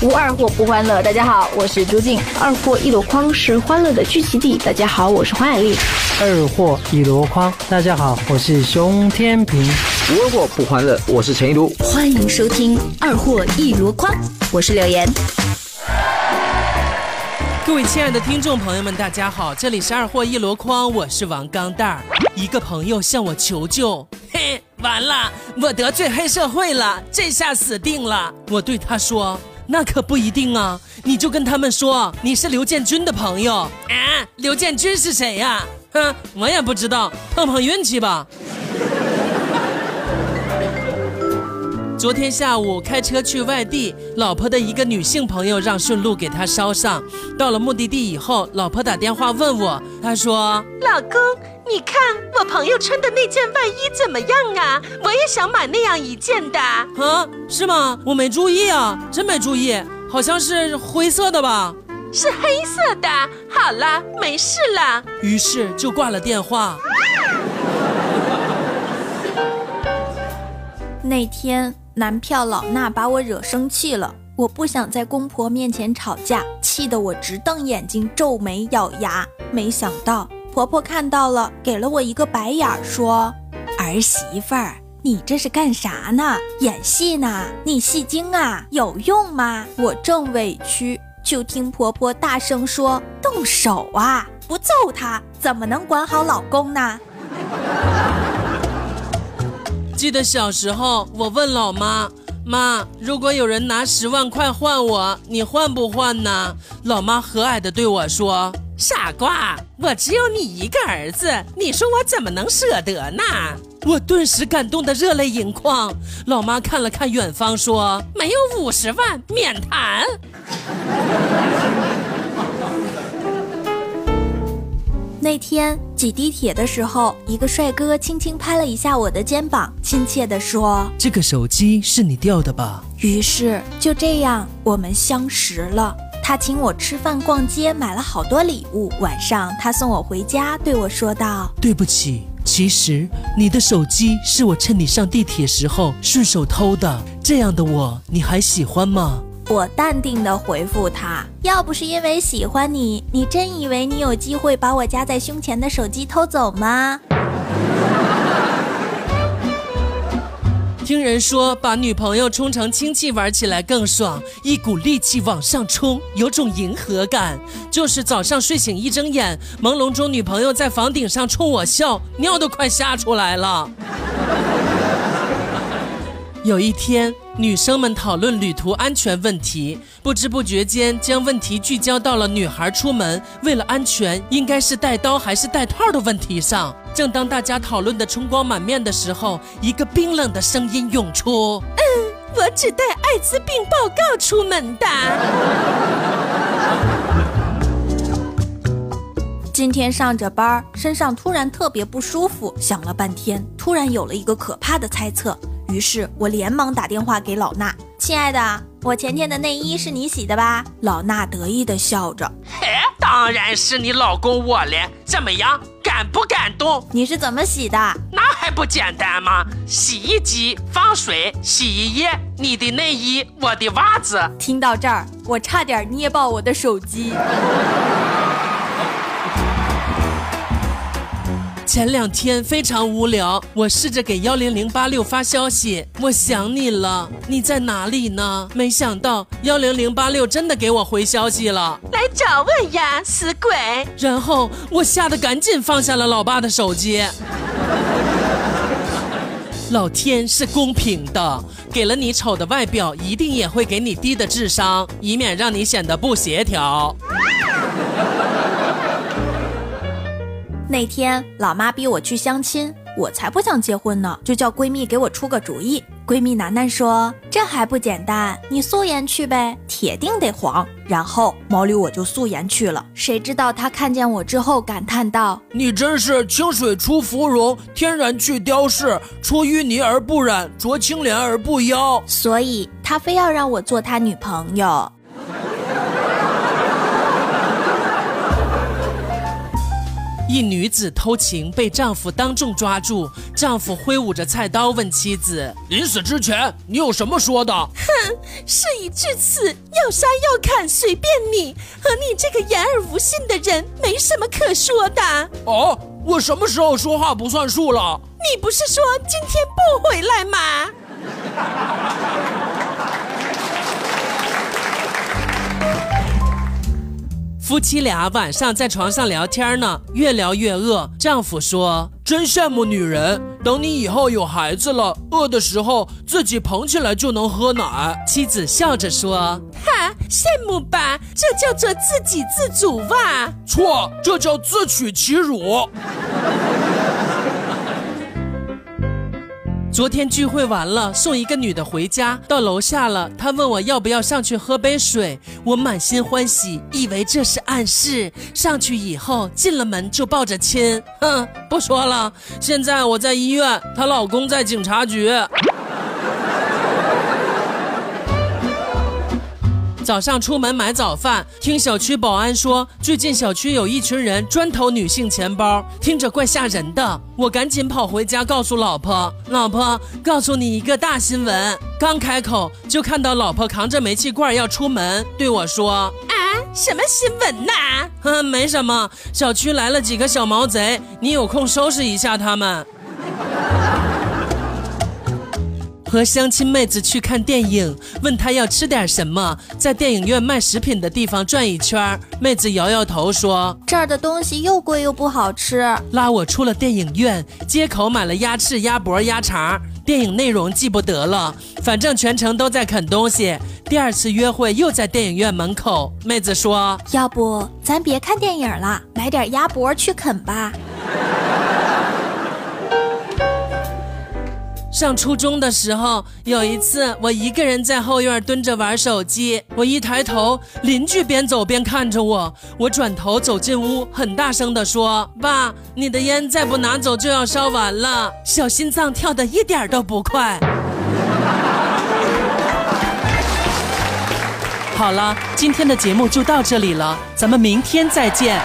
无二货不欢乐。大家好，我是朱静。二货一箩筐是欢乐的聚集地。大家好，我是黄雅丽。二货一箩筐，大家好，我是熊天平。无二货不欢乐，我是陈一如。欢迎收听二货一箩筐，我是柳岩。各位亲爱的听众朋友们，大家好，这里是二货一箩筐，我是王钢蛋儿。一个朋友向我求救，嘿，完了，我得罪黑社会了，这下死定了。我对他说，那可不一定啊，你就跟他们说你是刘建军的朋友。啊，刘建军是谁呀？哼，我也不知道，碰碰运气吧。昨天下午开车去外地，老婆的一个女性朋友让顺路给她捎上。到了目的地以后，老婆打电话问我，她说：“老公，你看我朋友穿的那件外衣怎么样啊？我也想买那样一件的。”啊，是吗？我没注意啊，真没注意，好像是灰色的吧？是黑色的。好了，没事了。于是就挂了电话。那天。男票老衲把我惹生气了，我不想在公婆面前吵架，气得我直瞪眼睛、皱眉、咬牙。没想到婆婆看到了，给了我一个白眼儿，说：“儿媳妇儿，你这是干啥呢？演戏呢？你戏精啊？有用吗？”我正委屈，就听婆婆大声说：“动手啊！不揍他怎么能管好老公呢？”记得小时候，我问老妈：“妈，如果有人拿十万块换我，你换不换呢？”老妈和蔼地对我说：“傻瓜，我只有你一个儿子，你说我怎么能舍得呢？”我顿时感动得热泪盈眶。老妈看了看远方，说：“没有五十万，免谈。”那天挤地铁的时候，一个帅哥轻轻拍了一下我的肩膀，亲切地说：“这个手机是你掉的吧？”于是就这样，我们相识了。他请我吃饭、逛街，买了好多礼物。晚上他送我回家，对我说道：“对不起，其实你的手机是我趁你上地铁时候顺手偷的。这样的我，你还喜欢吗？”我淡定地回复他：“要不是因为喜欢你，你真以为你有机会把我夹在胸前的手机偷走吗？”听人说，把女朋友冲成亲戚玩起来更爽，一股力气往上冲，有种迎合感。就是早上睡醒一睁眼，朦胧中女朋友在房顶上冲我笑，尿都快吓出来了。有一天，女生们讨论旅途安全问题，不知不觉间将问题聚焦到了女孩出门为了安全应该是带刀还是带套的问题上。正当大家讨论的春光满面的时候，一个冰冷的声音涌出：“嗯，我只带艾滋病报告出门的。”今天上着班，身上突然特别不舒服，想了半天，突然有了一个可怕的猜测。于是我连忙打电话给老衲：“亲爱的，我前天的内衣是你洗的吧？”老衲得意地笑着：“嘿，当然是你老公我了。怎么样，感不感动？你是怎么洗的？那还不简单吗？洗衣机放水，洗衣液，你的内衣，我的袜子。”听到这儿，我差点捏爆我的手机。前两天非常无聊，我试着给幺零零八六发消息，我想你了，你在哪里呢？没想到幺零零八六真的给我回消息了，来找我呀，死鬼！然后我吓得赶紧放下了老爸的手机。老天是公平的，给了你丑的外表，一定也会给你低的智商，以免让你显得不协调。那天老妈逼我去相亲，我才不想结婚呢，就叫闺蜜给我出个主意。闺蜜楠楠说：“这还不简单，你素颜去呗，铁定得黄。”然后毛驴我就素颜去了。谁知道她看见我之后感叹道：“你真是清水出芙蓉，天然去雕饰，出淤泥而不染，濯清涟而不妖。”所以她非要让我做她女朋友。一女子偷情被丈夫当众抓住，丈夫挥舞着菜刀问妻子：“临死之前你有什么说的？”哼，事已至此，要杀要砍随便你，和你这个言而无信的人没什么可说的。哦，我什么时候说话不算数了？你不是说今天不回来吗？夫妻俩晚上在床上聊天呢，越聊越饿。丈夫说：“真羡慕女人，等你以后有孩子了，饿的时候自己捧起来就能喝奶。”妻子笑着说：“哈，羡慕吧，这叫做自给自足吧？错，这叫自取其辱。”昨天聚会完了，送一个女的回家，到楼下了，她问我要不要上去喝杯水，我满心欢喜，以为这是暗示。上去以后，进了门就抱着亲，哼，不说了。现在我在医院，她老公在警察局。早上出门买早饭，听小区保安说，最近小区有一群人专偷女性钱包，听着怪吓人的。我赶紧跑回家告诉老婆，老婆，告诉你一个大新闻。刚开口就看到老婆扛着煤气罐要出门，对我说：“啊，什么新闻呐？”哼，没什么，小区来了几个小毛贼，你有空收拾一下他们。和相亲妹子去看电影，问她要吃点什么，在电影院卖食品的地方转一圈。妹子摇摇头说：“这儿的东西又贵又不好吃。”拉我出了电影院，街口买了鸭翅、鸭脖、鸭肠。电影内容记不得了，反正全程都在啃东西。第二次约会又在电影院门口，妹子说：“要不咱别看电影了，买点鸭脖去啃吧。”上初中的时候，有一次我一个人在后院蹲着玩手机，我一抬头，邻居边走边看着我，我转头走进屋，很大声地说：“爸，你的烟再不拿走就要烧完了。”小心脏跳得一点都不快。好了，今天的节目就到这里了，咱们明天再见。